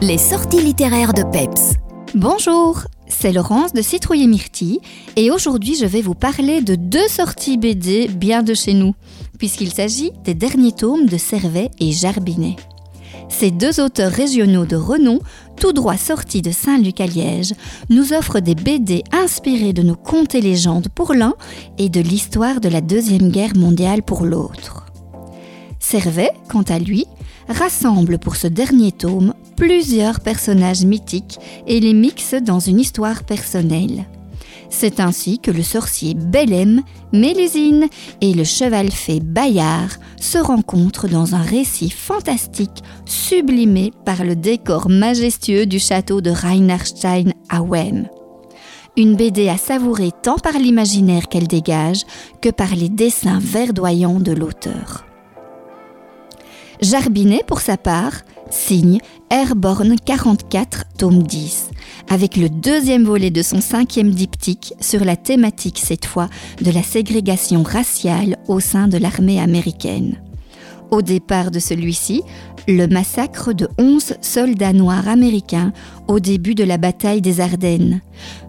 Les sorties littéraires de Peps. Bonjour, c'est Laurence de Citrouille et Myrtille et aujourd'hui je vais vous parler de deux sorties BD bien de chez nous, puisqu'il s'agit des derniers tomes de Servet et Jarbinet. Ces deux auteurs régionaux de renom, tout droit sortis de Saint-Luc à Liège, nous offrent des BD inspirés de nos contes et légendes pour l'un et de l'histoire de la Deuxième Guerre mondiale pour l'autre. Servet, quant à lui, rassemble pour ce dernier tome plusieurs personnages mythiques et les mixe dans une histoire personnelle. C'est ainsi que le sorcier Belem, Mélusine et le cheval fée Bayard se rencontrent dans un récit fantastique sublimé par le décor majestueux du château de Reinhardstein à Wem. Une BD à savourer tant par l'imaginaire qu'elle dégage que par les dessins verdoyants de l'auteur. Jarbinet, pour sa part, signe Airborne 44, tome 10, avec le deuxième volet de son cinquième diptyque sur la thématique cette fois de la ségrégation raciale au sein de l'armée américaine. Au départ de celui-ci, le massacre de 11 soldats noirs américains au début de la bataille des Ardennes.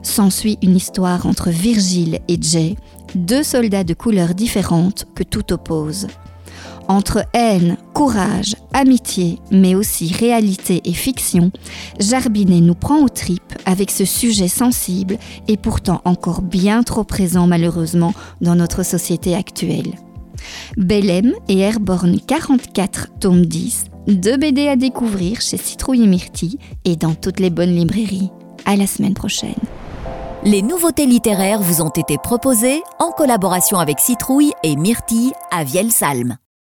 S'ensuit une histoire entre Virgile et Jay, deux soldats de couleurs différentes que tout oppose. Entre haine, courage, amitié, mais aussi réalité et fiction, Jarbinet nous prend aux tripes avec ce sujet sensible et pourtant encore bien trop présent malheureusement dans notre société actuelle. Bellem et Airborne 44, tome 10, deux BD à découvrir chez Citrouille et Myrtille et dans toutes les bonnes librairies. À la semaine prochaine. Les nouveautés littéraires vous ont été proposées en collaboration avec Citrouille et Myrtille à Vielsalm.